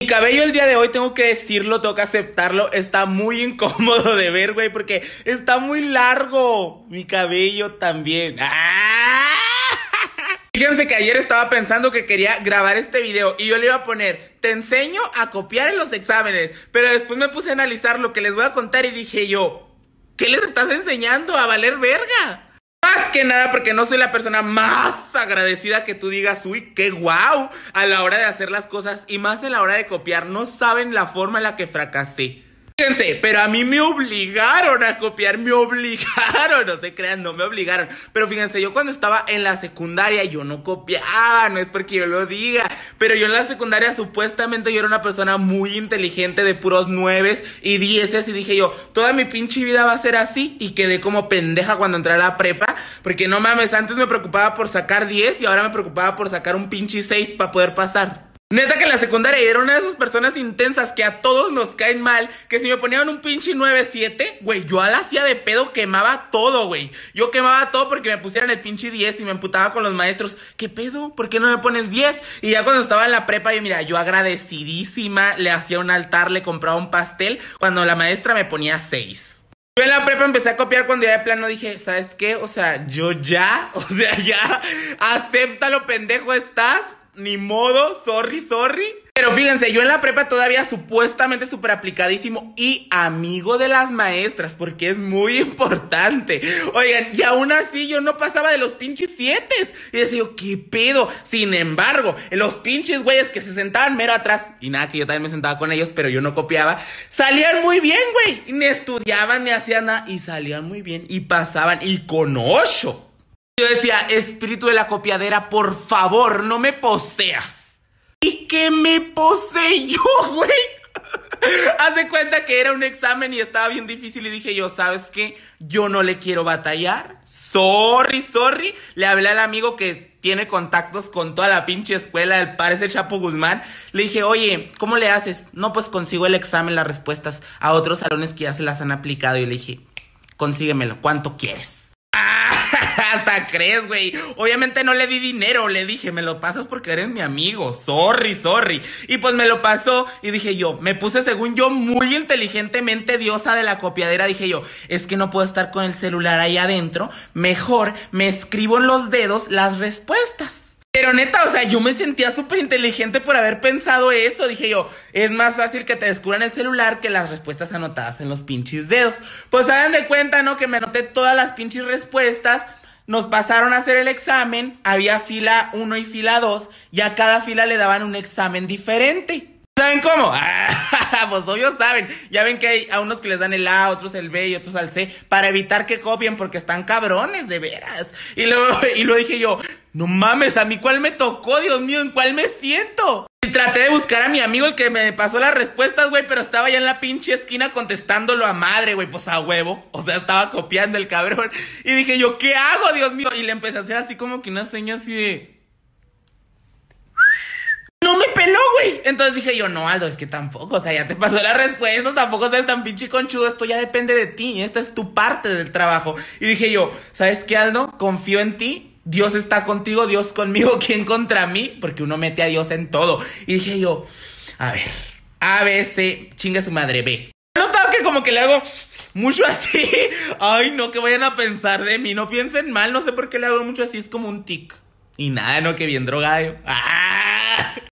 Mi cabello el día de hoy, tengo que decirlo, tengo que aceptarlo, está muy incómodo de ver, güey, porque está muy largo. Mi cabello también. ¡Ah! Fíjense que ayer estaba pensando que quería grabar este video y yo le iba a poner, te enseño a copiar en los exámenes, pero después me puse a analizar lo que les voy a contar y dije yo, ¿qué les estás enseñando a valer verga? Más que nada porque no soy la persona más agradecida que tú digas, uy, qué guau, a la hora de hacer las cosas y más en la hora de copiar. No saben la forma en la que fracasé. Fíjense, pero a mí me obligaron a copiar, me obligaron, no se crean, no me obligaron. Pero fíjense, yo cuando estaba en la secundaria yo no copiaba, no es porque yo lo diga, pero yo en la secundaria supuestamente yo era una persona muy inteligente de puros nueves y dieces y dije yo, toda mi pinche vida va a ser así y quedé como pendeja cuando entré a la prepa, porque no mames, antes me preocupaba por sacar 10 y ahora me preocupaba por sacar un pinche 6 para poder pasar. Neta que en la secundaria era una de esas personas intensas que a todos nos caen mal, que si me ponían un pinche 9-7, güey, yo a la hacía de pedo quemaba todo, güey. Yo quemaba todo porque me pusieran el pinche 10 y me emputaba con los maestros. ¿Qué pedo? ¿Por qué no me pones 10? Y ya cuando estaba en la prepa, y mira, yo agradecidísima, le hacía un altar, le compraba un pastel, cuando la maestra me ponía 6. Yo en la prepa empecé a copiar cuando ya de plano dije, ¿sabes qué? O sea, yo ya, o sea, ya, acéptalo, pendejo estás ni modo, sorry, sorry. Pero fíjense, yo en la prepa todavía supuestamente súper aplicadísimo y amigo de las maestras, porque es muy importante. Oigan, y aún así yo no pasaba de los pinches siete. Y decía, ¿qué pedo? Sin embargo, los pinches güeyes que se sentaban mero atrás, y nada, que yo también me sentaba con ellos, pero yo no copiaba, salían muy bien, güey. Ni estudiaban ni hacían nada, y salían muy bien, y pasaban, y con ocho. Yo decía, espíritu de la copiadera, por favor, no me poseas. ¿Y qué me poseyó, güey? Haz de cuenta que era un examen y estaba bien difícil y dije yo, ¿sabes qué? Yo no le quiero batallar. Sorry, sorry. Le hablé al amigo que tiene contactos con toda la pinche escuela, el parece Chapo Guzmán. Le dije, oye, ¿cómo le haces? No, pues consigo el examen, las respuestas a otros salones que ya se las han aplicado. Y le dije, consíguemelo, ¿cuánto quieres? hasta crees, güey. Obviamente no le di dinero, le dije, me lo pasas porque eres mi amigo. Sorry, sorry. Y pues me lo pasó y dije yo, me puse según yo muy inteligentemente diosa de la copiadera. Dije yo, es que no puedo estar con el celular ahí adentro. Mejor me escribo en los dedos las respuestas. Pero neta, o sea, yo me sentía súper inteligente por haber pensado eso. Dije yo, es más fácil que te descubran el celular que las respuestas anotadas en los pinches dedos. Pues hagan de cuenta, ¿no? Que me anoté todas las pinches respuestas. Nos pasaron a hacer el examen. Había fila 1 y fila 2. Y a cada fila le daban un examen diferente. ¿Saben cómo? pues obvio saben. Ya ven que hay a unos que les dan el A, otros el B y otros al C para evitar que copien porque están cabrones, de veras. Y luego, y lo dije yo, no mames, a mí cuál me tocó, Dios mío, ¿en cuál me siento? Y traté de buscar a mi amigo el que me pasó las respuestas, güey, pero estaba ya en la pinche esquina contestándolo a madre, güey, pues a huevo. O sea, estaba copiando el cabrón. Y dije yo, ¿qué hago, Dios mío? Y le empecé a hacer así como que una seña así de... No me peló, güey. Entonces dije yo, no, Aldo, es que tampoco, o sea, ya te pasó la respuesta, tampoco estás tan pinche conchudo, esto ya depende de ti, esta es tu parte del trabajo. Y dije yo, ¿sabes qué, Aldo? Confío en ti, Dios está contigo, Dios conmigo, ¿quién contra mí? Porque uno mete a Dios en todo. Y dije yo, a ver, A, B, C, chinga su madre, B. Notado que como que le hago mucho así. Ay, no, que vayan a pensar de mí, no piensen mal, no sé por qué le hago mucho así, es como un tic. Y nada, no, que bien drogado. ¡Ah!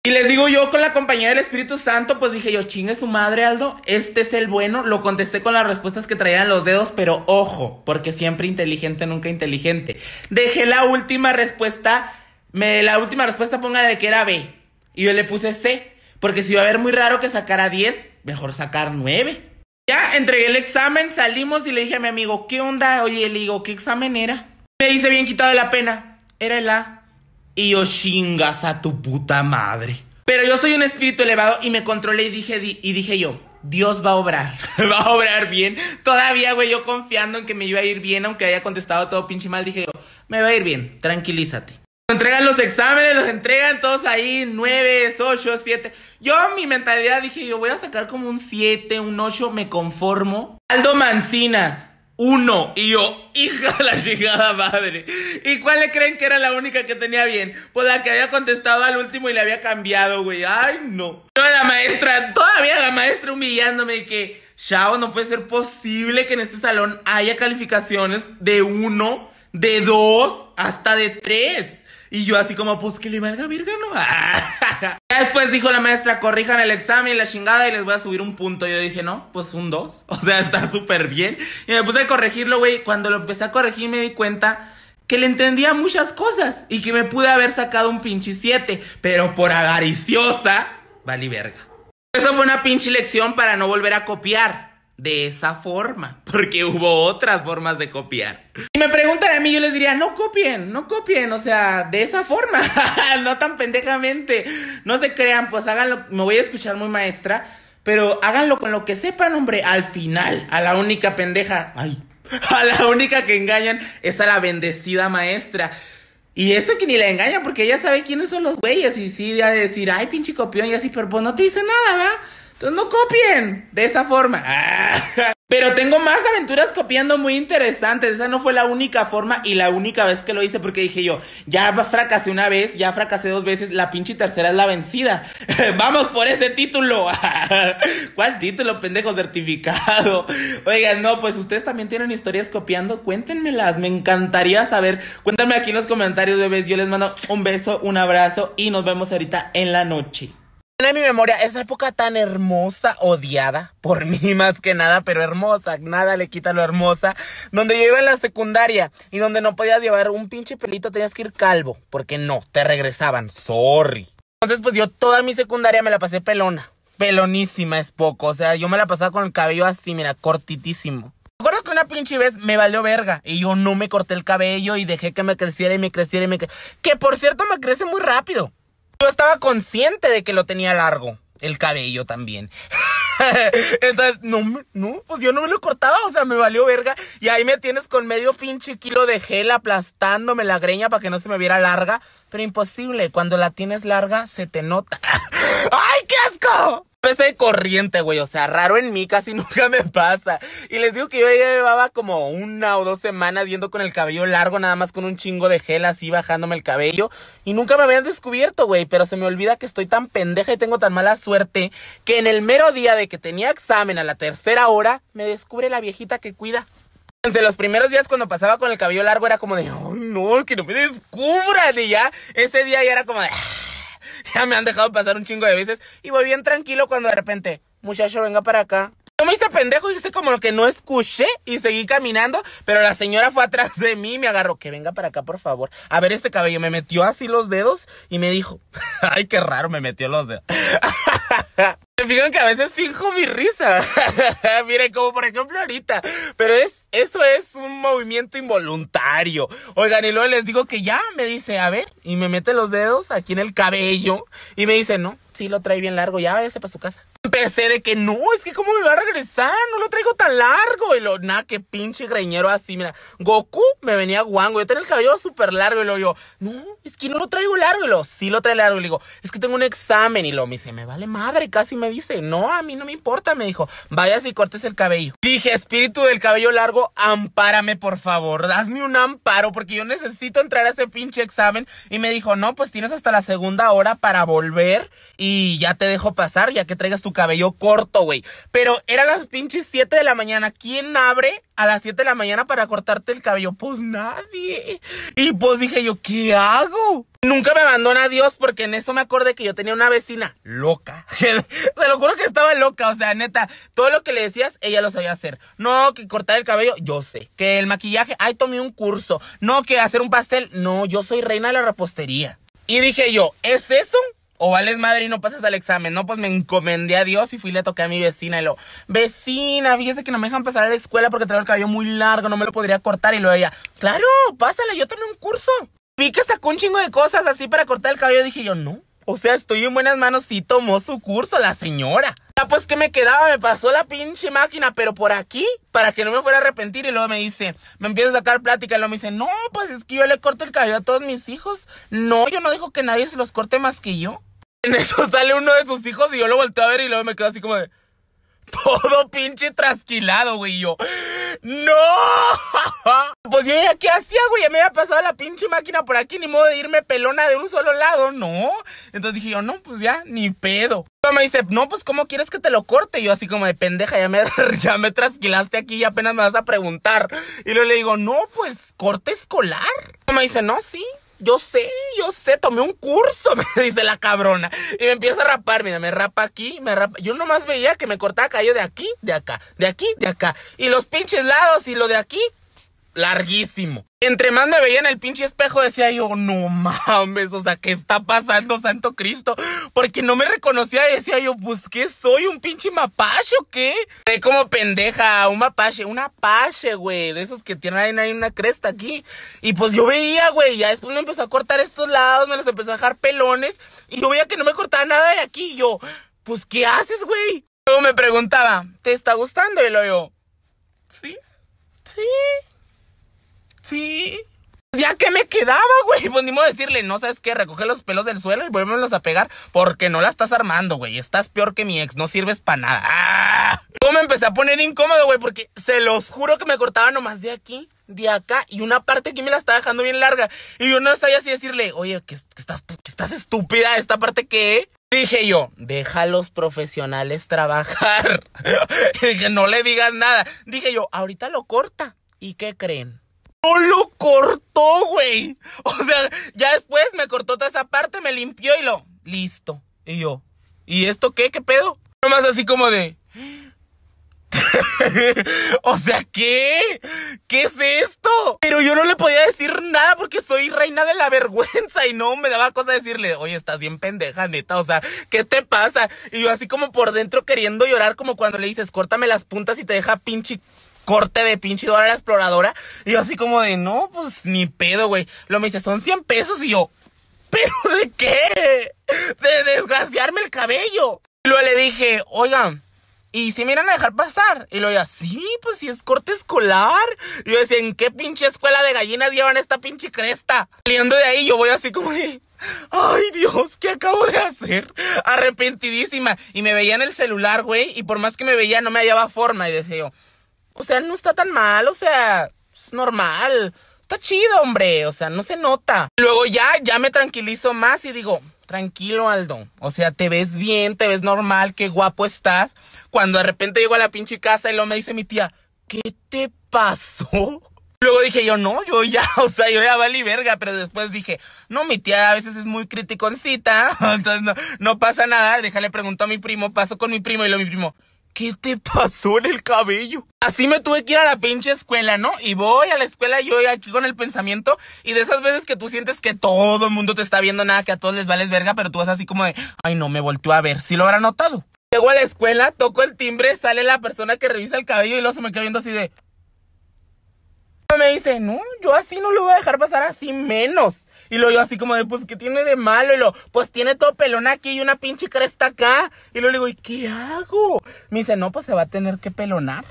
Y les digo yo con la compañía del Espíritu Santo, pues dije yo, chingue su madre, Aldo, este es el bueno. Lo contesté con las respuestas que traían los dedos, pero ojo, porque siempre inteligente, nunca inteligente. Dejé la última respuesta, me, la última respuesta ponga de que era B. Y yo le puse C, porque si iba a ver muy raro que sacara 10, mejor sacar 9. Ya entregué el examen, salimos y le dije a mi amigo, ¿qué onda? Oye, le digo, ¿qué examen era? Me dice bien quitado de la pena. Era el A. Y yo chingas a tu puta madre. Pero yo soy un espíritu elevado y me controlé y dije, y dije yo, Dios va a obrar, va a obrar bien. Todavía, güey, yo confiando en que me iba a ir bien, aunque haya contestado todo pinche mal, dije yo, me va a ir bien, tranquilízate. Entregan los exámenes, los entregan todos ahí, 9, 8, 7. Yo, mi mentalidad, dije yo, voy a sacar como un 7, un 8, me conformo. Aldo Mancinas, uno. Y yo, hija de la chingada madre. ¿Y cuál le creen que era la única que tenía bien? Pues la que había contestado al último y le había cambiado, güey. Ay, no. Toda la maestra, todavía la maestra humillándome que, Shao, no puede ser posible que en este salón haya calificaciones de uno, de dos, hasta de tres. Y yo así como, pues que le valga virga, ¿no? Después dijo la maestra, corrijan el examen, la chingada, y les voy a subir un punto. Yo dije, no, pues un 2. O sea, está súper bien. Y me puse a corregirlo, güey. Cuando lo empecé a corregir me di cuenta que le entendía muchas cosas. Y que me pude haber sacado un pinche 7. Pero por avariciosa, valí verga. Eso fue una pinche lección para no volver a copiar de esa forma, porque hubo otras formas de copiar. Si me preguntan a mí, yo les diría, no copien, no copien, o sea, de esa forma, no tan pendejamente, no se crean, pues háganlo, me voy a escuchar muy maestra, pero háganlo con lo que sepan, hombre, al final, a la única pendeja, ay, a la única que engañan es a la bendecida maestra. Y eso que ni la engaña, porque ella sabe quiénes son los güeyes, y sí, de decir, ay, pinche copión, y así, pero pues no te dice nada, ¿verdad? Entonces no copien de esa forma. Pero tengo más aventuras copiando muy interesantes. Esa no fue la única forma y la única vez que lo hice porque dije yo, ya fracasé una vez, ya fracasé dos veces, la pinche tercera es la vencida. Vamos por ese título. ¿Cuál título, pendejo certificado? Oigan, no, pues ustedes también tienen historias copiando, cuéntenmelas, me encantaría saber. Cuéntame aquí en los comentarios, bebés. Yo les mando un beso, un abrazo y nos vemos ahorita en la noche. En mi memoria esa época tan hermosa, odiada por mí más que nada, pero hermosa, nada le quita lo hermosa, donde yo iba en la secundaria y donde no podías llevar un pinche pelito, tenías que ir calvo, porque no, te regresaban, sorry. Entonces pues yo toda mi secundaria me la pasé pelona, pelonísima es poco, o sea, yo me la pasaba con el cabello así, mira, cortitísimo. Me acuerdo que una pinche vez me valió verga y yo no me corté el cabello y dejé que me creciera y me creciera y me... Que por cierto me crece muy rápido. Yo estaba consciente de que lo tenía largo. El cabello también. Entonces, no, no, pues yo no me lo cortaba, o sea, me valió verga. Y ahí me tienes con medio pinche kilo de gel aplastándome la greña para que no se me viera larga. Pero imposible, cuando la tienes larga se te nota. ¡Ay, qué asco! Empecé de corriente, güey. O sea, raro en mí, casi nunca me pasa. Y les digo que yo ya llevaba como una o dos semanas yendo con el cabello largo, nada más con un chingo de gel así bajándome el cabello. Y nunca me habían descubierto, güey. Pero se me olvida que estoy tan pendeja y tengo tan mala suerte que en el mero día de que tenía examen a la tercera hora, me descubre la viejita que cuida. Desde los primeros días cuando pasaba con el cabello largo era como de, ay no, que no me descubran. Y ya, ese día ya era como de... ya me han dejado pasar un chingo de veces y voy bien tranquilo cuando de repente, muchacho, venga para acá. Me hice pendejo y hice como que no escuché y seguí caminando, pero la señora fue atrás de mí y me agarró, que venga para acá, por favor. A ver este cabello, me metió así los dedos y me dijo, ay, qué raro, me metió los dedos. Se fijan que a veces finjo mi risa. Miren, como por ejemplo ahorita. Pero es, eso es un movimiento involuntario. Oigan, y luego les digo que ya me dice, a ver, y me mete los dedos aquí en el cabello. Y me dice, no, sí lo trae bien largo, ya váyase para su casa. Empecé de que no, es que cómo me va a regresar, no lo traigo tan largo. Y lo, nada, que pinche greñero así, mira. Goku me venía guango, yo tenía el cabello súper largo. Y lo yo, no, es que no lo traigo largo. Y lo, sí lo trae largo. Y le digo, es que tengo un examen. Y lo me dice, me vale madre, casi me dice, no, a mí no me importa. Me dijo, vayas y cortes el cabello. Dije, espíritu del cabello largo, ampárame, por favor. Hazme un amparo, porque yo necesito entrar a ese pinche examen. Y me dijo, no, pues tienes hasta la segunda hora para volver. Y ya te dejo pasar, ya que traigas tu cabello corto, güey. Pero eran las pinches 7 de la mañana. ¿Quién abre a las 7 de la mañana para cortarte el cabello? Pues nadie. Y pues dije yo, ¿qué hago? Nunca me abandona Dios porque en eso me acordé que yo tenía una vecina loca. Se lo juro que estaba loca. O sea, neta, todo lo que le decías, ella lo sabía hacer. No, que cortar el cabello, yo sé. Que el maquillaje, ay, tomé un curso. No, que hacer un pastel, no, yo soy reina de la repostería. Y dije yo, ¿es eso? O vales madre y no pasas al examen, ¿no? Pues me encomendé a Dios y fui y le toqué a mi vecina y lo, vecina, fíjese que no me dejan pasar a la escuela porque traigo el cabello muy largo, no me lo podría cortar. Y luego ella, claro, pásala, yo tomé un curso. Vi que sacó un chingo de cosas así para cortar el cabello. Dije yo, no. O sea, estoy en buenas manos. Sí tomó su curso la señora. Ya pues que me quedaba, me pasó la pinche máquina, pero por aquí, para que no me fuera a arrepentir. Y luego me dice, me empieza a sacar plática. Y luego me dice, no, pues es que yo le corto el cabello a todos mis hijos. No, yo no dejo que nadie se los corte más que yo. En eso sale uno de sus hijos y yo lo volteo a ver y luego me quedo así como de, todo pinche trasquilado, güey. Y yo, ¡No! Pues yo ya, ¿qué hacía, güey? Ya me había pasado la pinche máquina por aquí, ni modo de irme pelona de un solo lado, ¿no? Entonces dije yo, no, pues ya, ni pedo. Me dice, no, pues ¿cómo quieres que te lo corte? Y yo así como de pendeja, ya me, ya me trasquilaste aquí y apenas me vas a preguntar. Y luego le digo, no, pues, ¿corte escolar? Me dice, no, sí, yo sé, yo sé, tomé un curso, me dice la cabrona. Y me empieza a rapar, mira, me rapa aquí, me rapa. Yo nomás veía que me cortaba cabello de aquí, de acá, de aquí, de acá. Y los pinches lados y lo de aquí, larguísimo. Entre más me veía en el pinche espejo decía yo, no mames, o sea, ¿qué está pasando, santo Cristo? Porque no me reconocía y decía yo, pues, ¿qué soy? ¿Un pinche mapache o qué? De como pendeja, un mapache, un apache, güey, de esos que tienen ahí una cresta aquí. Y pues yo veía, güey, ya después me empezó a cortar estos lados, me los empezó a dejar pelones, y yo veía que no me cortaba nada de aquí, y yo, pues, ¿qué haces, güey? Luego me preguntaba, ¿te está gustando? Y luego yo, sí, sí. Sí. Ya que me quedaba, güey. Pues ni decirle, no sabes qué, recoge los pelos del suelo y volvémoslos a pegar porque no la estás armando, güey. Estás peor que mi ex, no sirves para nada. ¡Ah! Luego me empecé a poner incómodo, güey, porque se los juro que me cortaba nomás de aquí, de acá y una parte aquí me la estaba dejando bien larga. Y yo no estaba así decirle, oye, que, estás, que estás estúpida, esta parte qué. Dije yo, deja a los profesionales trabajar. dije, no le digas nada. Dije yo, ahorita lo corta. ¿Y qué creen? Lo cortó, güey. O sea, ya después me cortó toda esa parte, me limpió y lo. Listo. Y yo. ¿Y esto qué? ¿Qué pedo? Nomás así como de. o sea, ¿qué? ¿Qué es esto? Pero yo no le podía decir nada porque soy reina de la vergüenza y no me daba cosa decirle, oye, estás bien pendeja, neta, o sea, ¿qué te pasa? Y yo así como por dentro queriendo llorar como cuando le dices, córtame las puntas y te deja pinche corte de pinche Dora la exploradora. Y yo así como de, no, pues ni pedo, güey. Lo me dice, son 100 pesos y yo, ¿pero de qué? De desgraciarme el cabello. Y luego le dije, oigan, ¿y si me iban a dejar pasar? Y luego ya, sí, pues si es corte escolar. Y yo decía, ¿en qué pinche escuela de gallinas llevan esta pinche cresta? Saliendo de ahí, yo voy así como de, Ay, Dios, ¿qué acabo de hacer? Arrepentidísima. Y me veía en el celular, güey. Y por más que me veía, no me hallaba forma. Y decía yo, o sea, no está tan mal, o sea, es normal. Está chido, hombre, o sea, no se nota. Luego ya, ya me tranquilizo más y digo, tranquilo, Aldo. O sea, te ves bien, te ves normal, qué guapo estás. Cuando de repente llego a la pinche casa y luego me dice mi tía, ¿qué te pasó? Luego dije yo, no, yo ya, o sea, yo ya valí verga, pero después dije, no, mi tía a veces es muy criticoncita, entonces no, no pasa nada, déjale pregunto a mi primo, paso con mi primo y luego mi primo, ¿Qué te pasó en el cabello? Así me tuve que ir a la pinche escuela, ¿no? Y voy a la escuela yo aquí con el pensamiento y de esas veces que tú sientes que todo el mundo te está viendo, nada, que a todos les vales verga, pero tú vas así como de, ay no, me volteó a ver, si lo habrá notado. Llego a la escuela, toco el timbre, sale la persona que revisa el cabello y luego se me queda viendo así de... Me dice, no, yo así no lo voy a dejar pasar así menos. Y lo yo así como de, pues, ¿qué tiene de malo? Y lo, pues tiene todo pelón aquí y una pinche cresta acá. Y lo le digo, ¿y qué hago? Me dice, no, pues se va a tener que pelonar.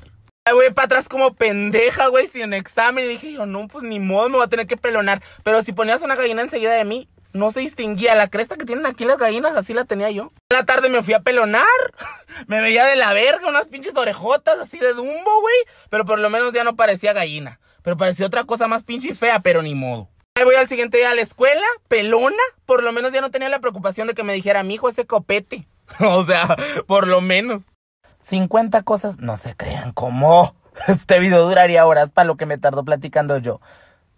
Ay, güey, para atrás como pendeja, güey, sin examen. Y dije yo, no, pues ni modo, me voy a tener que pelonar. Pero si ponías una gallina enseguida de mí, no se distinguía. La cresta que tienen aquí las gallinas, así la tenía yo. En la tarde me fui a pelonar. Me veía de la verga, unas pinches orejotas así de dumbo, güey. Pero por lo menos ya no parecía gallina. Pero parecía otra cosa más pinche y fea, pero ni modo. Voy al siguiente día a la escuela, pelona. Por lo menos ya no tenía la preocupación de que me dijera, mi hijo, ese copete. o sea, por lo menos. 50 cosas, no se crean cómo. Este video duraría horas para lo que me tardó platicando yo.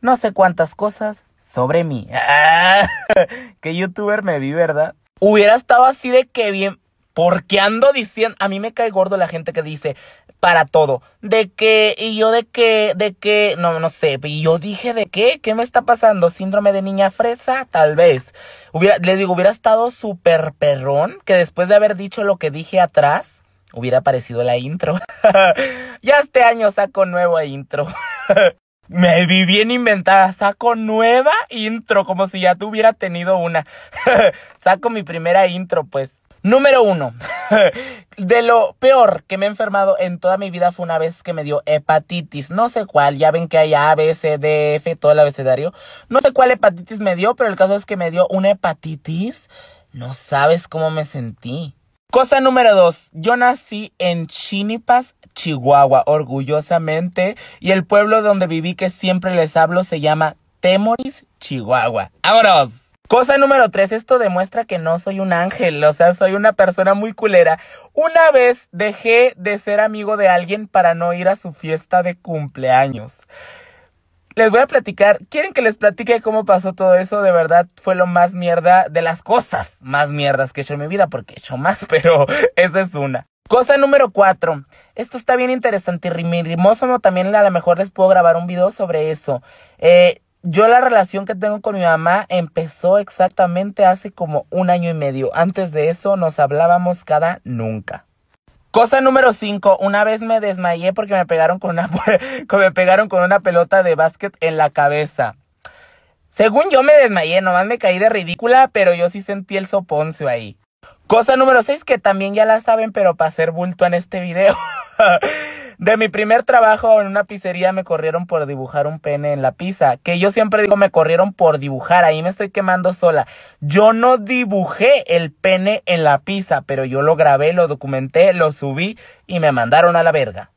No sé cuántas cosas sobre mí. Ah, qué youtuber me vi, ¿verdad? Hubiera estado así de que bien. Porque ando diciendo, a mí me cae gordo la gente que dice, para todo. De que, y yo de que, de que, no, no sé, y yo dije de qué, ¿qué me está pasando? ¿Síndrome de niña fresa? Tal vez. Hubiera, le digo, hubiera estado súper perrón que después de haber dicho lo que dije atrás, hubiera aparecido la intro. ya este año saco nueva intro. Me vi bien inventada, saco nueva intro, como si ya tuviera tenido una. saco mi primera intro, pues. Número uno. De lo peor que me he enfermado en toda mi vida fue una vez que me dio hepatitis. No sé cuál. Ya ven que hay A, B, C, D, F, todo el abecedario. No sé cuál hepatitis me dio, pero el caso es que me dio una hepatitis. No sabes cómo me sentí. Cosa número dos, yo nací en Chinipas, Chihuahua, orgullosamente, y el pueblo donde viví que siempre les hablo se llama Temoris, Chihuahua. ¡Vámonos! Cosa número tres, esto demuestra que no soy un ángel, o sea, soy una persona muy culera. Una vez dejé de ser amigo de alguien para no ir a su fiesta de cumpleaños les voy a platicar. ¿Quieren que les platique cómo pasó todo eso? De verdad fue lo más mierda de las cosas más mierdas que he hecho en mi vida, porque he hecho más, pero esa es una. Cosa número cuatro. Esto está bien interesante y rimimoso. También a lo mejor les puedo grabar un video sobre eso. Eh, yo la relación que tengo con mi mamá empezó exactamente hace como un año y medio. Antes de eso nos hablábamos cada nunca. Cosa número 5. Una vez me desmayé porque me pegaron con una, me pegaron con una pelota de básquet en la cabeza. Según yo me desmayé, nomás me caí de ridícula, pero yo sí sentí el soponcio ahí. Cosa número 6 que también ya la saben, pero para hacer bulto en este video. De mi primer trabajo en una pizzería me corrieron por dibujar un pene en la pizza. Que yo siempre digo me corrieron por dibujar. Ahí me estoy quemando sola. Yo no dibujé el pene en la pizza, pero yo lo grabé, lo documenté, lo subí y me mandaron a la verga.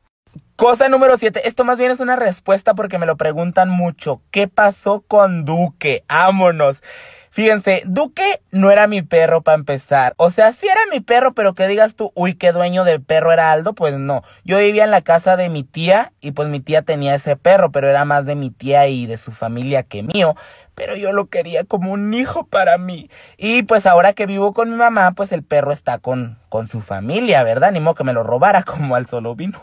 Cosa número 7. Esto más bien es una respuesta porque me lo preguntan mucho. ¿Qué pasó con Duque? Ámonos. Fíjense, Duque no era mi perro para empezar. O sea, sí era mi perro, pero que digas tú, uy, qué dueño del perro era Aldo, pues no. Yo vivía en la casa de mi tía y pues mi tía tenía ese perro, pero era más de mi tía y de su familia que mío. Pero yo lo quería como un hijo para mí. Y pues ahora que vivo con mi mamá, pues el perro está con, con su familia, ¿verdad? Ni modo que me lo robara como al solo vino.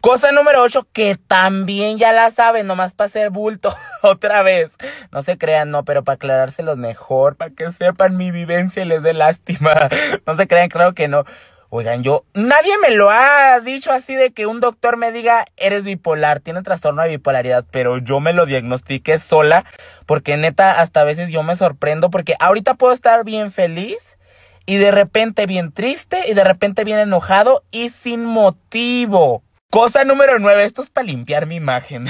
Cosa número 8, que también ya la saben, nomás para hacer bulto otra vez. No se crean, no, pero para aclarárselo mejor, para que sepan mi vivencia y les dé lástima. No se crean, claro que no. Oigan, yo, nadie me lo ha dicho así de que un doctor me diga, eres bipolar, tiene trastorno de bipolaridad, pero yo me lo diagnostiqué sola, porque neta, hasta a veces yo me sorprendo, porque ahorita puedo estar bien feliz, y de repente bien triste, y de repente bien enojado, y sin motivo. Cosa número 9, esto es para limpiar mi imagen.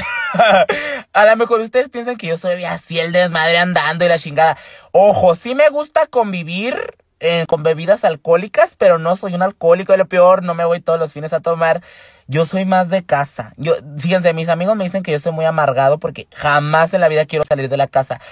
a lo mejor ustedes piensan que yo soy así el desmadre andando y la chingada. Ojo, sí me gusta convivir eh, con bebidas alcohólicas, pero no soy un alcohólico, lo peor, no me voy todos los fines a tomar. Yo soy más de casa. Yo, fíjense, mis amigos me dicen que yo soy muy amargado porque jamás en la vida quiero salir de la casa.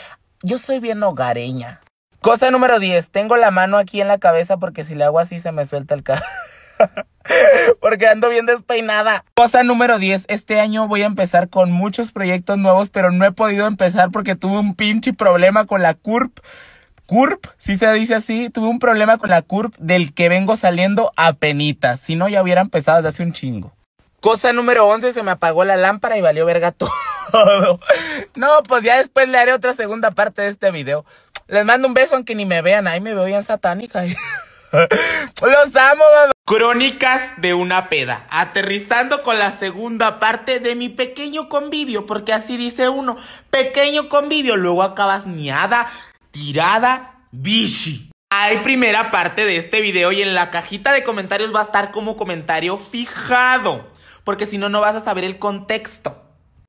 Yo soy bien hogareña. Cosa número 10, tengo la mano aquí en la cabeza porque si le hago así se me suelta el cabello. Porque ando bien despeinada. Cosa número 10. Este año voy a empezar con muchos proyectos nuevos, pero no he podido empezar porque tuve un pinche problema con la CURP. CURP, si se dice así, tuve un problema con la CURP del que vengo saliendo a penitas. Si no, ya hubiera empezado desde hace un chingo. Cosa número 11, se me apagó la lámpara y valió verga todo. No, pues ya después le haré otra segunda parte de este video. Les mando un beso aunque ni me vean. Ahí me veo bien satánica. Los amo, mamá. Crónicas de una peda. Aterrizando con la segunda parte de mi pequeño convivio. Porque así dice uno. Pequeño convivio. Luego acabas miada, tirada, bichi. Hay primera parte de este video y en la cajita de comentarios va a estar como comentario fijado. Porque si no, no vas a saber el contexto.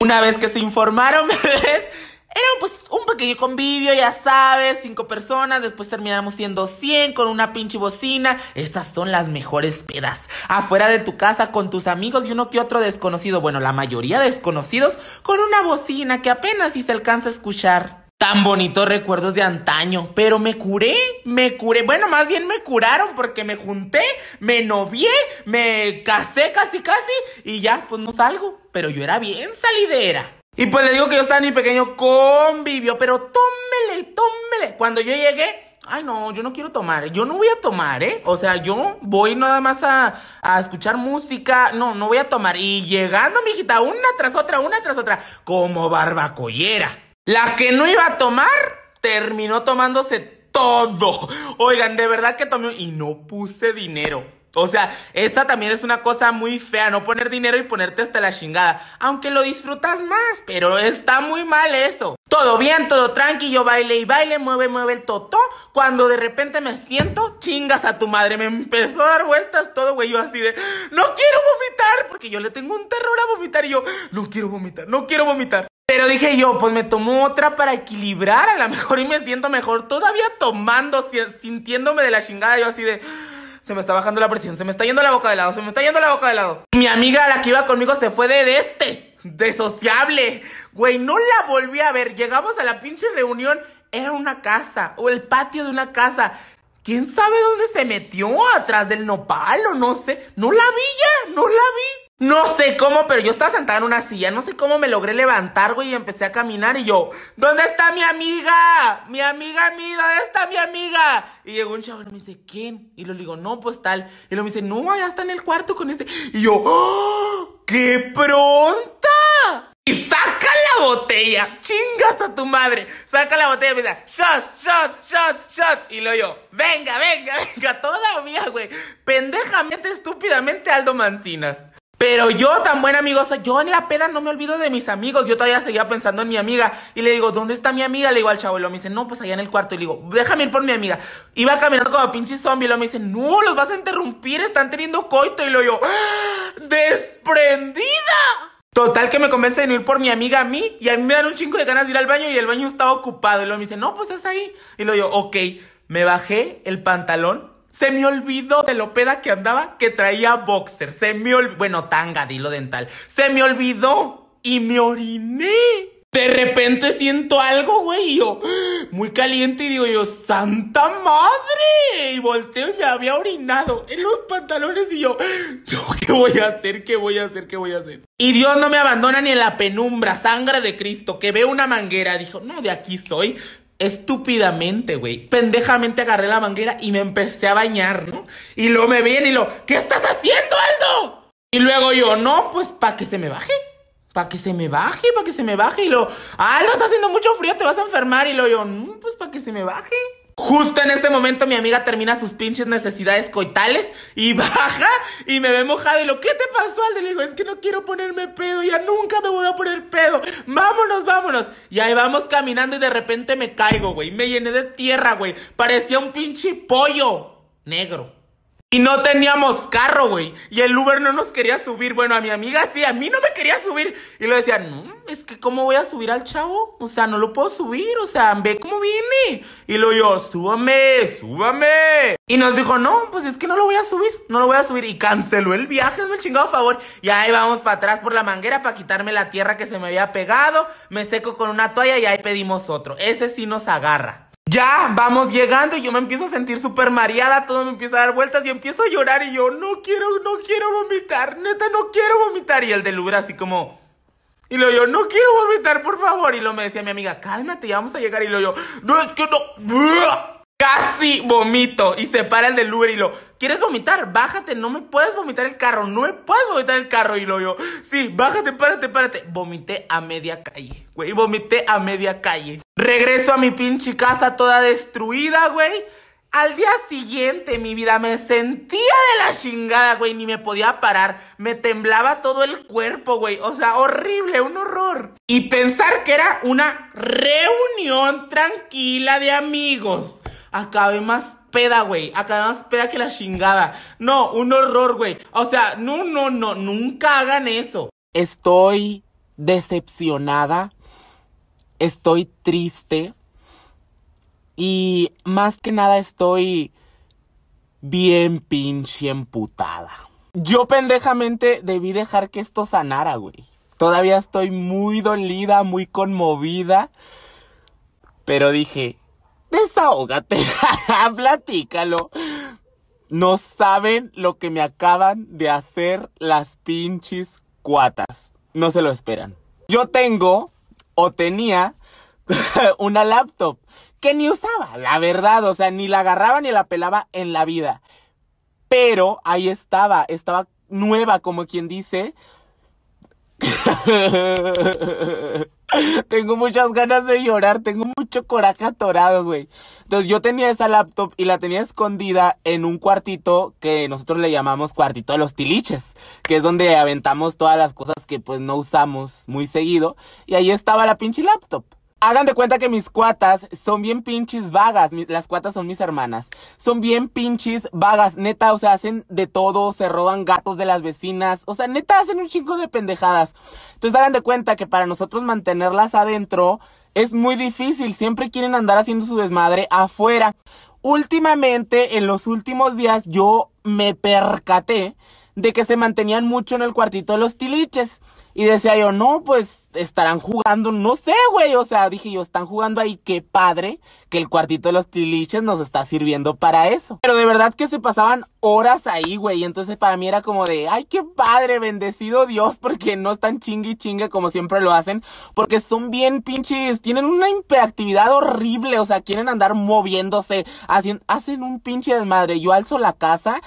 Una vez que se informaron, ¿ves? Era pues un pequeño convivio, ya sabes, cinco personas, después terminamos siendo 100 con una pinche bocina. Estas son las mejores pedas. Afuera de tu casa con tus amigos y uno que otro desconocido, bueno, la mayoría desconocidos, con una bocina que apenas si se alcanza a escuchar. Tan bonitos recuerdos de antaño, pero me curé, me curé, bueno, más bien me curaron porque me junté, me novié, me casé casi casi y ya, pues no salgo, pero yo era bien salidera. Y pues le digo que yo estaba ni pequeño convivio, pero tómele, tómele. Cuando yo llegué, ay no, yo no quiero tomar, yo no voy a tomar, ¿eh? O sea, yo voy nada más a, a escuchar música, no, no voy a tomar. Y llegando, mijita, una tras otra, una tras otra, como barbacollera. La que no iba a tomar, terminó tomándose todo. Oigan, de verdad que tomé y no puse dinero. O sea, esta también es una cosa muy fea, no poner dinero y ponerte hasta la chingada. Aunque lo disfrutas más, pero está muy mal eso. Todo bien, todo tranquilo, baile y baile, mueve, mueve el totó. Cuando de repente me siento, chingas a tu madre. Me empezó a dar vueltas todo, güey. Yo así de, no quiero vomitar, porque yo le tengo un terror a vomitar. Y yo, no quiero vomitar, no quiero vomitar. Pero dije yo, pues me tomo otra para equilibrar a lo mejor y me siento mejor. Todavía tomando, sintiéndome de la chingada, yo así de Se me está bajando la presión, se me está yendo la boca de lado, se me está yendo la boca de lado. Mi amiga, la que iba conmigo, se fue de, de este, de sociable. Güey, no la volví a ver. Llegamos a la pinche reunión, era una casa, o el patio de una casa. ¿Quién sabe dónde se metió? ¿Atrás del nopal o no sé? No la vi ya, no la vi. No sé cómo, pero yo estaba sentada en una silla, no sé cómo me logré levantar, güey, y empecé a caminar y yo, ¿dónde está mi amiga? Mi amiga mí, ¿dónde está mi amiga? Y llegó un chavo y me dice, ¿quién? Y lo digo, no, pues tal. Y lo me dice, no, ya está en el cuarto con este. Y yo, ¡Oh, ¡qué pronta! Y saca la botella, chingas a tu madre. Saca la botella y me dice, shot, shot, shot, shot. Y lo yo, venga, venga, venga, todavía, güey. Pendejamente, estúpidamente, Aldo Mancinas. Pero yo, tan buen amigo, yo en la peda no me olvido de mis amigos. Yo todavía seguía pensando en mi amiga. Y le digo, ¿dónde está mi amiga? Le digo al chavo. Y lo me dice, no, pues allá en el cuarto. Y le digo, déjame ir por mi amiga. Iba caminando como pinche zombie. Y lo me dice, no, los vas a interrumpir. Están teniendo coito. Y lo yo, ¡Ah! ¡desprendida! Total que me convence de ir por mi amiga a mí. Y a mí me dan un chingo de ganas de ir al baño. Y el baño estaba ocupado. Y lo me dice, no, pues es ahí. Y lo yo, ok. Me bajé el pantalón se me olvidó de lo peda que andaba que traía boxer. Se me olvidó. Bueno, tanga, dilo dental. Se me olvidó y me oriné. De repente siento algo, güey, y yo, muy caliente, y digo yo, ¡Santa madre! Y volteo y me había orinado en los pantalones, y yo, ¿qué voy a hacer? ¿Qué voy a hacer? ¿Qué voy a hacer? Y Dios no me abandona ni en la penumbra, sangre de Cristo, que ve una manguera, dijo, no, de aquí soy estúpidamente, güey. Pendejamente agarré la manguera y me empecé a bañar, ¿no? Y luego me ven y lo, ¿qué estás haciendo, Aldo? Y luego yo, no, pues para que se me baje. Para que se me baje, para que se me baje. Y lo, Aldo, está haciendo mucho frío, te vas a enfermar. Y luego yo, no, pues para que se me baje. Justo en este momento mi amiga termina sus pinches necesidades coitales y baja y me ve mojado y lo, ¿qué te pasó? Al le digo, es que no quiero ponerme pedo, ya nunca me voy a poner pedo. Vámonos, vámonos. Y ahí vamos caminando y de repente me caigo, güey. Me llené de tierra, güey. Parecía un pinche pollo negro. Y no teníamos carro, güey. Y el Uber no nos quería subir. Bueno, a mi amiga sí, a mí no me quería subir. Y le decía, no, es que ¿cómo voy a subir al chavo? O sea, no lo puedo subir. O sea, ve cómo viene. Y lo yo, súbame, súbame. Y nos dijo, no, pues es que no lo voy a subir. No lo voy a subir. Y canceló el viaje, es el chingado favor. Y ahí vamos para atrás por la manguera para quitarme la tierra que se me había pegado. Me seco con una toalla y ahí pedimos otro. Ese sí nos agarra. Ya, vamos llegando y yo me empiezo a sentir súper mareada, todo me empieza a dar vueltas y empiezo a llorar y yo, no quiero, no quiero vomitar, neta, no quiero vomitar. Y el del Uber así como... Y lo yo, no quiero vomitar, por favor. Y lo me decía mi amiga, cálmate, ya vamos a llegar. Y lo yo, no, es que no. Casi vomito. Y se para el del Uber y lo, ¿quieres vomitar? Bájate, no me puedes vomitar el carro, no me puedes vomitar el carro. Y lo yo, sí, bájate, párate, párate. Vomité a media calle, güey, vomité a media calle. Regreso a mi pinche casa toda destruida, güey. Al día siguiente, mi vida, me sentía de la chingada, güey, ni me podía parar. Me temblaba todo el cuerpo, güey. O sea, horrible, un horror. Y pensar que era una reunión tranquila de amigos acabé más peda, güey. Acabé más peda que la chingada. No, un horror, güey. O sea, no, no, no, nunca hagan eso. Estoy decepcionada. Estoy triste. Y más que nada estoy bien pinche emputada. Yo pendejamente debí dejar que esto sanara, güey. Todavía estoy muy dolida, muy conmovida. Pero dije, Desahógate, platícalo. No saben lo que me acaban de hacer las pinches cuatas. No se lo esperan. Yo tengo o tenía una laptop que ni usaba, la verdad, o sea, ni la agarraba ni la pelaba en la vida. Pero ahí estaba, estaba nueva, como quien dice. tengo muchas ganas de llorar, tengo mucho coraje atorado, güey. Entonces yo tenía esa laptop y la tenía escondida en un cuartito que nosotros le llamamos cuartito de los tiliches, que es donde aventamos todas las cosas que pues no usamos muy seguido. Y ahí estaba la pinche laptop. Hagan de cuenta que mis cuatas son bien pinches vagas. Las cuatas son mis hermanas. Son bien pinches vagas. Neta, o sea, hacen de todo. Se roban gatos de las vecinas. O sea, neta, hacen un chingo de pendejadas. Entonces hagan de cuenta que para nosotros mantenerlas adentro es muy difícil. Siempre quieren andar haciendo su desmadre afuera. Últimamente, en los últimos días, yo me percaté de que se mantenían mucho en el cuartito de los tiliches. Y decía yo, no, pues estarán jugando, no sé, güey. O sea, dije yo, están jugando ahí, qué padre que el cuartito de los tiliches nos está sirviendo para eso. Pero de verdad que se pasaban horas ahí, güey. Entonces para mí era como de, ay, qué padre, bendecido Dios, porque no están chingue y chingue como siempre lo hacen. Porque son bien pinches, tienen una hiperactividad horrible. O sea, quieren andar moviéndose, hacen, hacen un pinche desmadre. Yo alzo la casa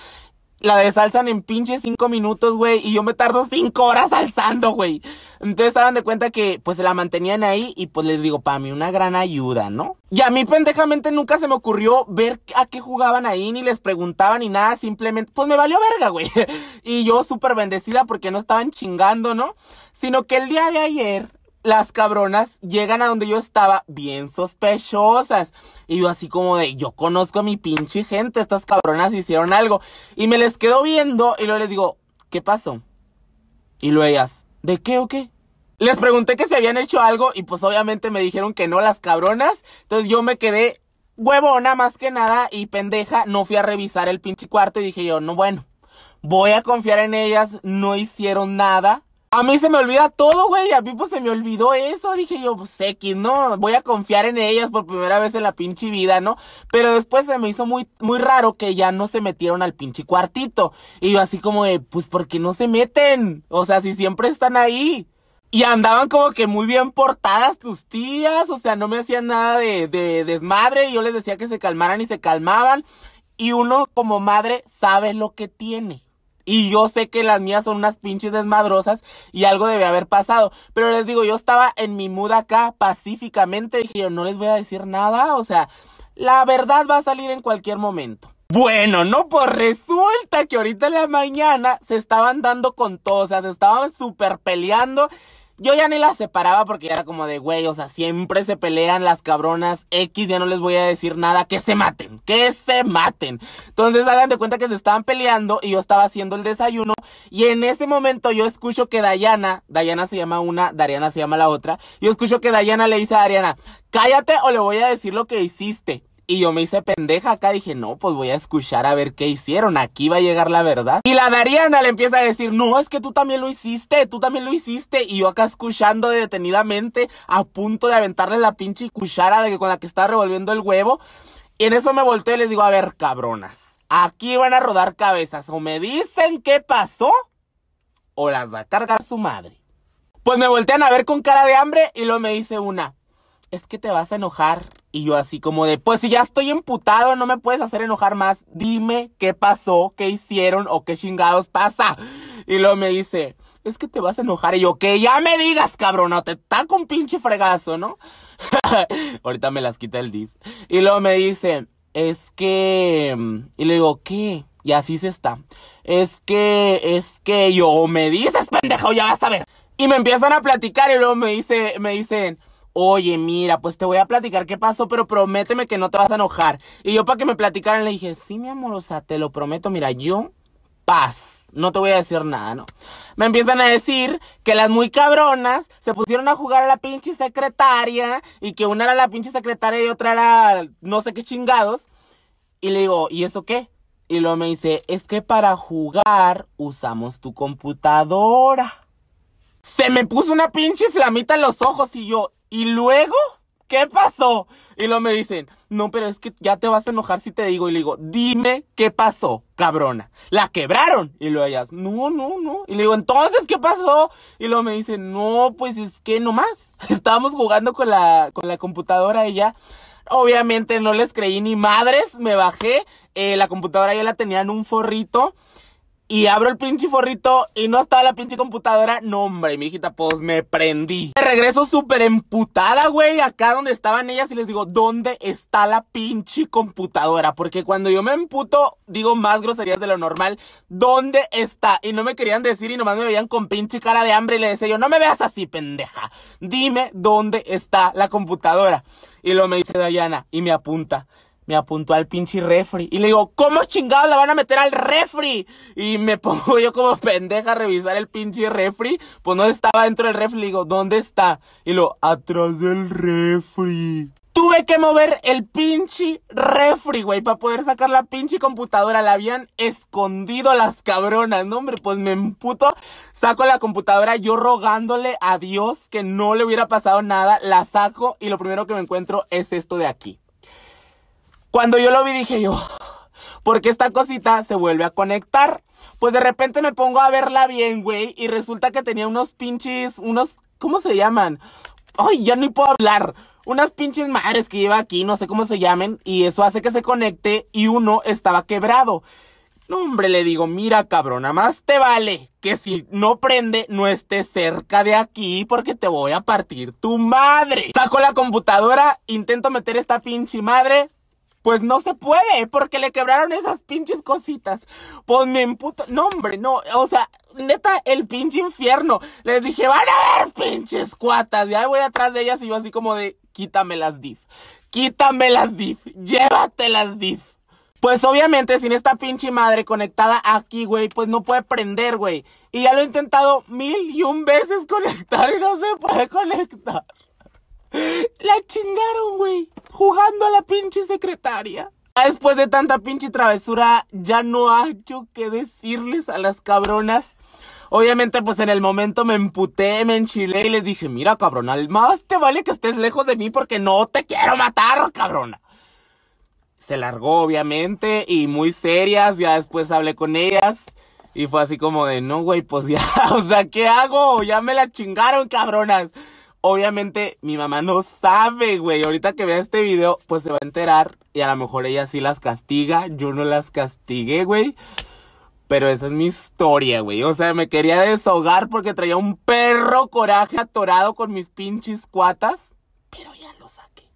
la desalzan en pinche cinco minutos, güey, y yo me tardo cinco horas alzando, güey. Entonces estaban de cuenta que, pues, se la mantenían ahí y, pues, les digo, para mí una gran ayuda, ¿no? Y a mí, pendejamente, nunca se me ocurrió ver a qué jugaban ahí, ni les preguntaban ni nada, simplemente, pues, me valió verga, güey. y yo súper bendecida porque no estaban chingando, ¿no? Sino que el día de ayer, las cabronas llegan a donde yo estaba bien sospechosas. Y yo así como de, yo conozco a mi pinche gente, estas cabronas hicieron algo. Y me les quedo viendo y luego les digo, ¿qué pasó? Y luego ellas, ¿de qué o qué? Les pregunté que si habían hecho algo y pues obviamente me dijeron que no las cabronas. Entonces yo me quedé huevona más que nada y pendeja. No fui a revisar el pinche cuarto y dije yo, no bueno, voy a confiar en ellas, no hicieron nada a mí se me olvida todo, güey. A mí pues se me olvidó eso. Dije yo, pues X, ¿no? Voy a confiar en ellas por primera vez en la pinche vida, ¿no? Pero después se me hizo muy, muy raro que ya no se metieron al pinche cuartito. Y yo así como de, pues ¿por qué no se meten? O sea, si siempre están ahí. Y andaban como que muy bien portadas tus tías. O sea, no me hacían nada de, de desmadre. Y yo les decía que se calmaran y se calmaban. Y uno como madre sabe lo que tiene. Y yo sé que las mías son unas pinches desmadrosas y algo debe haber pasado. Pero les digo, yo estaba en mi mood acá pacíficamente. Dije yo, no les voy a decir nada. O sea, la verdad va a salir en cualquier momento. Bueno, no, pues resulta que ahorita en la mañana se estaban dando con todo. O sea, se estaban súper peleando. Yo ya ni las separaba porque era como de, güey, o sea, siempre se pelean las cabronas X, ya no les voy a decir nada, que se maten, que se maten. Entonces hagan de cuenta que se estaban peleando y yo estaba haciendo el desayuno y en ese momento yo escucho que Dayana, Dayana se llama una, Dariana se llama la otra, yo escucho que Dayana le dice a Dariana, cállate o le voy a decir lo que hiciste. Y yo me hice pendeja acá, dije, no, pues voy a escuchar a ver qué hicieron, aquí va a llegar la verdad. Y la Dariana le empieza a decir, no, es que tú también lo hiciste, tú también lo hiciste. Y yo acá escuchando detenidamente, a punto de aventarle la pinche cuchara con la que está revolviendo el huevo. Y en eso me volteé y les digo, a ver, cabronas, aquí van a rodar cabezas, o me dicen qué pasó, o las va a cargar su madre. Pues me voltean a ver con cara de hambre y luego me dice una, es que te vas a enojar y yo así como de, pues si ya estoy emputado, no me puedes hacer enojar más. Dime qué pasó, qué hicieron o qué chingados pasa. Y luego me dice, es que te vas a enojar. Y yo, que ya me digas, cabrón, no te taco un pinche fregazo, ¿no? Ahorita me las quita el div. Y luego me dice, es que... Y le digo, ¿qué? Y así se está. Es que, es que yo me dices, pendejo, ya vas a ver. Y me empiezan a platicar y luego me dice, me dicen, oye, mira, pues te voy a platicar qué pasó, pero prométeme que no te vas a enojar. Y yo para que me platicaran le dije, sí, mi amor, o sea, te lo prometo, mira, yo, paz. No te voy a decir nada, ¿no? Me empiezan a decir que las muy cabronas se pusieron a jugar a la pinche secretaria y que una era la pinche secretaria y otra era no sé qué chingados. Y le digo, ¿y eso qué? Y luego me dice, es que para jugar usamos tu computadora. Se me puso una pinche flamita en los ojos y yo, ¿Y luego? ¿Qué pasó? Y luego me dicen, no, pero es que ya te vas a enojar si te digo. Y le digo, dime qué pasó, cabrona. La quebraron. Y luego ellas, no, no, no. Y le digo, entonces, ¿qué pasó? Y luego me dicen, no, pues es que nomás. Estábamos jugando con la, con la computadora y ya. Obviamente no les creí ni madres, me bajé. Eh, la computadora ya la tenía en un forrito. Y abro el pinche forrito y no estaba la pinche computadora. No, hombre, mi hijita, pues me prendí. Me regreso súper emputada, güey, acá donde estaban ellas y les digo, ¿dónde está la pinche computadora? Porque cuando yo me emputo, digo más groserías de lo normal. ¿Dónde está? Y no me querían decir y nomás me veían con pinche cara de hambre y le decía yo, no me veas así, pendeja. Dime dónde está la computadora. Y lo me dice Dayana y me apunta me apuntó al pinche refri. Y le digo, ¿cómo chingados la van a meter al refri? Y me pongo yo como pendeja a revisar el pinche refri. Pues no estaba dentro del refri. Le digo, ¿dónde está? Y lo, atrás del refri. Tuve que mover el pinche refri, güey, para poder sacar la pinche computadora. La habían escondido las cabronas, ¿no, hombre? Pues me emputo. Saco la computadora, yo rogándole a Dios que no le hubiera pasado nada. La saco y lo primero que me encuentro es esto de aquí. Cuando yo lo vi dije yo, porque esta cosita se vuelve a conectar. Pues de repente me pongo a verla bien, güey, y resulta que tenía unos pinches, unos, ¿cómo se llaman? Ay, ya no puedo hablar unas pinches madres que lleva aquí, no sé cómo se llamen, y eso hace que se conecte y uno estaba quebrado. No, hombre, le digo, mira, cabrón, nada más te vale que si no prende, no estés cerca de aquí porque te voy a partir tu madre. Saco la computadora, intento meter esta pinche madre, pues no se puede, porque le quebraron esas pinches cositas. Pues me emputo. No, hombre, no. O sea, neta, el pinche infierno. Les dije, van a ver pinches cuatas. Y ahí voy atrás de ellas y yo así como de, quítame las diff. Quítame las diff. Llévate las diff. Pues obviamente sin esta pinche madre conectada aquí, güey, pues no puede prender, güey. Y ya lo he intentado mil y un veces conectar y no se puede conectar. La chingaron, güey. Jugando a la pinche secretaria. Después de tanta pinche travesura, ya no hay yo que decirles a las cabronas. Obviamente, pues en el momento me emputé, me enchilé y les dije, mira, cabrona, más te vale que estés lejos de mí porque no te quiero matar, cabrona. Se largó, obviamente, y muy serias, ya después hablé con ellas. Y fue así como de, no, güey, pues ya, o sea, ¿qué hago? Ya me la chingaron, cabronas. Obviamente mi mamá no sabe, güey. Ahorita que vea este video, pues se va a enterar. Y a lo mejor ella sí las castiga. Yo no las castigué, güey. Pero esa es mi historia, güey. O sea, me quería desahogar porque traía un perro coraje atorado con mis pinches cuatas. Pero ya lo saqué.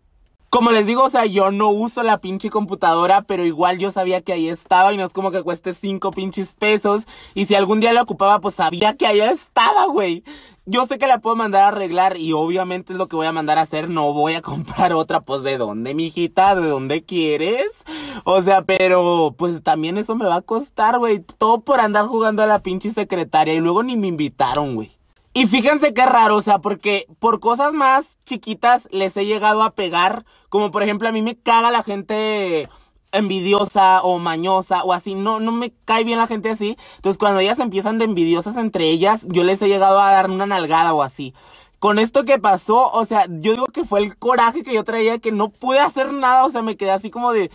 Como les digo, o sea, yo no uso la pinche computadora, pero igual yo sabía que ahí estaba y no es como que cueste cinco pinches pesos. Y si algún día la ocupaba, pues sabía que ahí estaba, güey yo sé que la puedo mandar a arreglar y obviamente es lo que voy a mandar a hacer. No voy a comprar otra, pues de dónde, mijita, de dónde quieres. O sea, pero pues también eso me va a costar, güey. Todo por andar jugando a la pinche secretaria y luego ni me invitaron, güey. Y fíjense qué raro, o sea, porque por cosas más chiquitas les he llegado a pegar. Como por ejemplo, a mí me caga la gente envidiosa o mañosa o así, no, no me cae bien la gente así. Entonces cuando ellas empiezan de envidiosas entre ellas, yo les he llegado a dar una nalgada o así. Con esto que pasó, o sea, yo digo que fue el coraje que yo traía, que no pude hacer nada, o sea, me quedé así como de,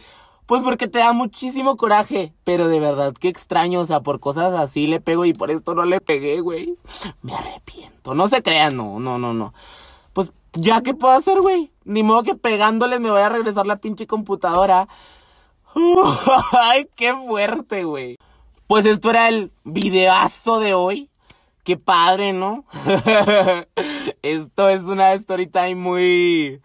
pues porque te da muchísimo coraje, pero de verdad, qué extraño, o sea, por cosas así le pego y por esto no le pegué, güey. Me arrepiento, no se crean, no, no, no, no. Pues ya, ¿qué puedo hacer, güey? Ni modo que pegándoles me voy a regresar la pinche computadora. ¡Ay, qué fuerte, güey! Pues esto era el videazo de hoy. Qué padre, ¿no? esto es una story time muy...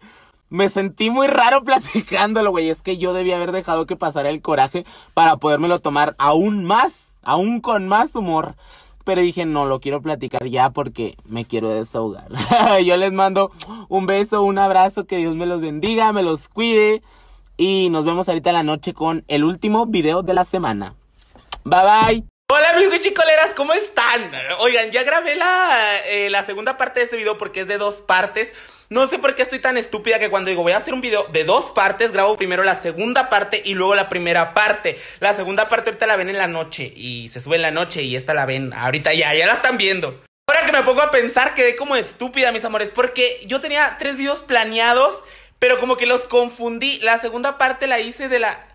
Me sentí muy raro platicándolo, güey. Es que yo debía haber dejado que pasara el coraje para podérmelo tomar aún más, aún con más humor. Pero dije, no, lo quiero platicar ya porque me quiero desahogar. yo les mando un beso, un abrazo, que Dios me los bendiga, me los cuide. Y nos vemos ahorita en la noche con el último video de la semana. Bye bye. Hola amigos chicoleras, ¿cómo están? Oigan, ya grabé la, eh, la segunda parte de este video porque es de dos partes. No sé por qué estoy tan estúpida que cuando digo voy a hacer un video de dos partes, grabo primero la segunda parte y luego la primera parte. La segunda parte ahorita la ven en la noche y se sube en la noche y esta la ven ahorita ya, ya la están viendo. Ahora que me pongo a pensar quedé como estúpida, mis amores, porque yo tenía tres videos planeados pero como que los confundí. La segunda parte la hice de la...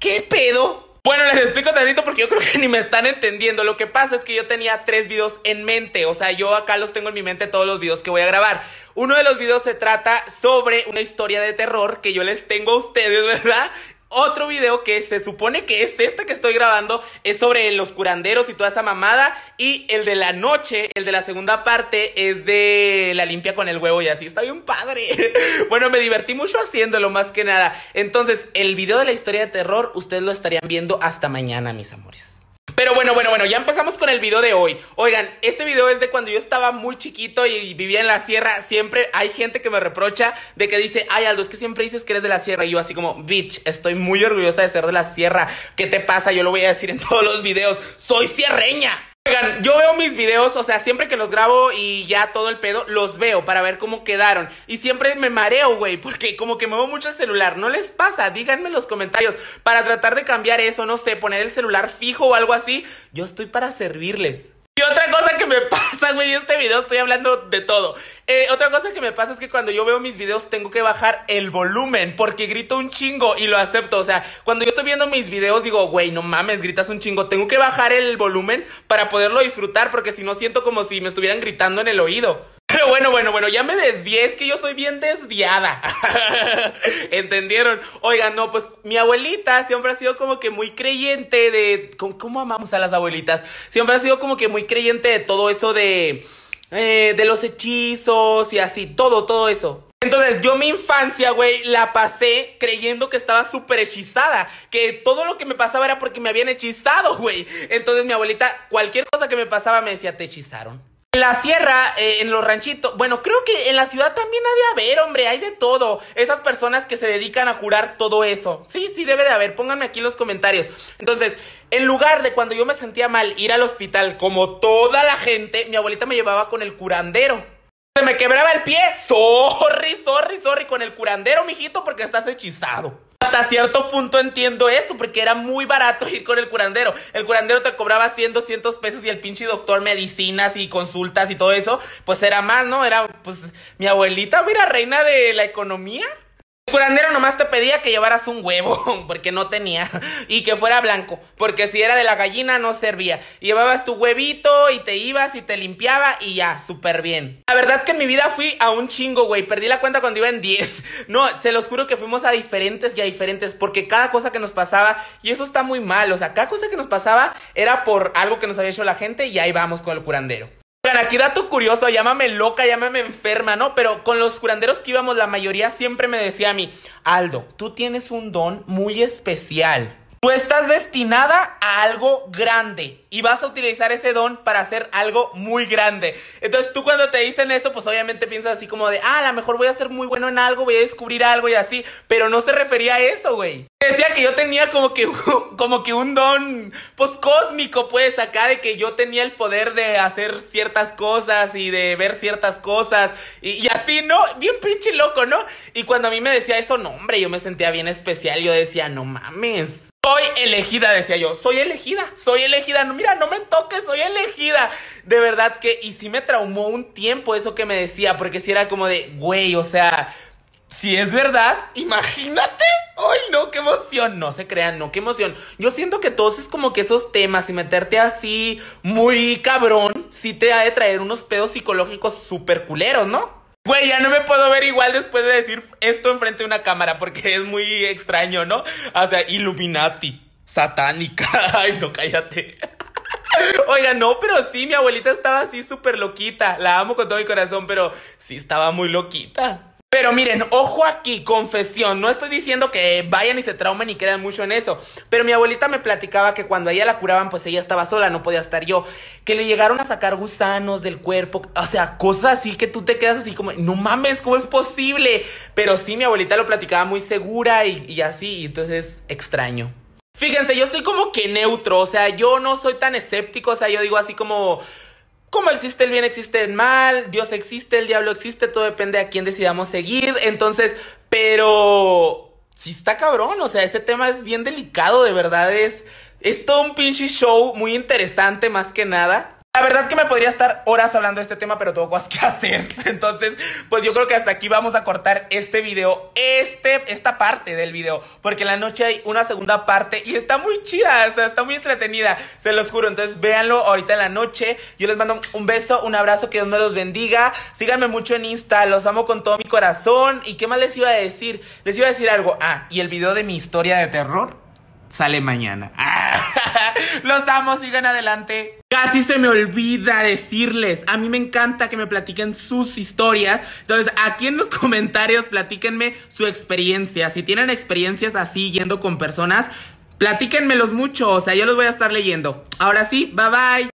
¿Qué pedo? Bueno, les explico tantito porque yo creo que ni me están entendiendo. Lo que pasa es que yo tenía tres videos en mente. O sea, yo acá los tengo en mi mente todos los videos que voy a grabar. Uno de los videos se trata sobre una historia de terror que yo les tengo a ustedes, ¿verdad? Otro video que se supone que es este que estoy grabando, es sobre los curanderos y toda esa mamada. Y el de la noche, el de la segunda parte, es de la limpia con el huevo y así. Está bien padre. bueno, me divertí mucho haciéndolo más que nada. Entonces, el video de la historia de terror, ustedes lo estarían viendo hasta mañana, mis amores. Pero bueno, bueno, bueno, ya empezamos con el video de hoy. Oigan, este video es de cuando yo estaba muy chiquito y vivía en la sierra. Siempre hay gente que me reprocha de que dice, ay Aldo, es que siempre dices que eres de la sierra. Y yo así como, bitch, estoy muy orgullosa de ser de la sierra. ¿Qué te pasa? Yo lo voy a decir en todos los videos. Soy sierreña. Oigan, yo veo mis videos, o sea, siempre que los grabo y ya todo el pedo, los veo para ver cómo quedaron. Y siempre me mareo, güey, porque como que muevo mucho el celular. ¿No les pasa? Díganme en los comentarios. Para tratar de cambiar eso, no sé, poner el celular fijo o algo así. Yo estoy para servirles. Y otra cosa que me pasa, güey, este video estoy hablando de todo. Eh, otra cosa que me pasa es que cuando yo veo mis videos tengo que bajar el volumen porque grito un chingo y lo acepto. O sea, cuando yo estoy viendo mis videos digo, güey, no mames, gritas un chingo. Tengo que bajar el volumen para poderlo disfrutar porque si no siento como si me estuvieran gritando en el oído. Pero bueno, bueno, bueno, ya me desvié, es que yo soy bien desviada. ¿Entendieron? Oigan, no, pues mi abuelita siempre ha sido como que muy creyente de... ¿Cómo, amamos a las abuelitas? Siempre ha sido como que muy creyente de todo eso de... Eh, de los hechizos y así, todo, todo eso. Entonces yo mi infancia, güey, la pasé creyendo que estaba súper hechizada. Que todo lo que me pasaba era porque me habían hechizado, güey. Entonces mi abuelita, cualquier cosa que me pasaba me decía, te hechizaron. En la sierra, eh, en los ranchitos, bueno, creo que en la ciudad también ha de haber, hombre, hay de todo. Esas personas que se dedican a curar todo eso. Sí, sí, debe de haber, pónganme aquí en los comentarios. Entonces, en lugar de cuando yo me sentía mal ir al hospital como toda la gente, mi abuelita me llevaba con el curandero. Se me quebraba el pie, sorry, sorry, sorry, con el curandero, mijito, porque estás hechizado hasta cierto punto entiendo esto, porque era muy barato ir con el curandero. El curandero te cobraba 100, 200 pesos y el pinche doctor medicinas y consultas y todo eso, pues era más, ¿no? Era, pues, mi abuelita, mira, reina de la economía. El curandero nomás te pedía que llevaras un huevo, porque no tenía, y que fuera blanco, porque si era de la gallina no servía. Llevabas tu huevito y te ibas y te limpiaba y ya, súper bien. La verdad que en mi vida fui a un chingo, güey, perdí la cuenta cuando iba en 10. No, se los juro que fuimos a diferentes y a diferentes, porque cada cosa que nos pasaba, y eso está muy mal, o sea, cada cosa que nos pasaba era por algo que nos había hecho la gente y ahí vamos con el curandero aquí dato curioso, llámame loca, llámame enferma, ¿no? Pero con los curanderos que íbamos, la mayoría siempre me decía a mí, Aldo, tú tienes un don muy especial. Tú estás destinada a algo grande y vas a utilizar ese don para hacer algo muy grande. Entonces tú cuando te dicen eso, pues obviamente piensas así como de, ah, a lo mejor voy a ser muy bueno en algo, voy a descubrir algo y así, pero no se refería a eso, güey. Decía que yo tenía como que, como que un don, pues cósmico, pues, acá de que yo tenía el poder de hacer ciertas cosas y de ver ciertas cosas y, y así, ¿no? Bien pinche loco, ¿no? Y cuando a mí me decía eso, no, hombre, yo me sentía bien especial, yo decía, no mames. Soy elegida, decía yo. Soy elegida, soy elegida. No, mira, no me toques, soy elegida. De verdad que, y sí me traumó un tiempo eso que me decía, porque si era como de, güey, o sea, si es verdad, imagínate. ¡Ay, no! ¡Qué emoción! No se crean, no, qué emoción. Yo siento que todos es como que esos temas y meterte así muy cabrón, sí te ha de traer unos pedos psicológicos súper culeros, ¿no? Güey, ya no me puedo ver igual después de decir esto enfrente de una cámara porque es muy extraño, ¿no? O sea, Illuminati, satánica. Ay, no, cállate. Oiga, no, pero sí, mi abuelita estaba así súper loquita. La amo con todo mi corazón, pero sí estaba muy loquita. Pero miren, ojo aquí, confesión. No estoy diciendo que vayan y se traumen y crean mucho en eso. Pero mi abuelita me platicaba que cuando a ella la curaban, pues ella estaba sola, no podía estar yo. Que le llegaron a sacar gusanos del cuerpo. O sea, cosas así que tú te quedas así como, no mames, ¿cómo es posible? Pero sí, mi abuelita lo platicaba muy segura y, y así. Y entonces, extraño. Fíjense, yo estoy como que neutro. O sea, yo no soy tan escéptico. O sea, yo digo así como como existe el bien, existe el mal, Dios existe, el diablo existe, todo depende a quién decidamos seguir. Entonces, pero sí está cabrón, o sea, este tema es bien delicado, de verdad es es todo un pinche show muy interesante más que nada. La verdad que me podría estar horas hablando de este tema, pero tengo cosas que hacer. Entonces, pues yo creo que hasta aquí vamos a cortar este video, este, esta parte del video, porque en la noche hay una segunda parte y está muy chida, o sea, está muy entretenida, se los juro. Entonces, véanlo ahorita en la noche. Yo les mando un beso, un abrazo, que Dios me los bendiga. Síganme mucho en Insta, los amo con todo mi corazón. ¿Y qué más les iba a decir? Les iba a decir algo. Ah, y el video de mi historia de terror sale mañana. Los amo, sigan adelante. Casi se me olvida decirles, a mí me encanta que me platiquen sus historias. Entonces, aquí en los comentarios platíquenme su experiencia. Si tienen experiencias así yendo con personas, platíquenmelos mucho. O sea, yo los voy a estar leyendo. Ahora sí, bye bye.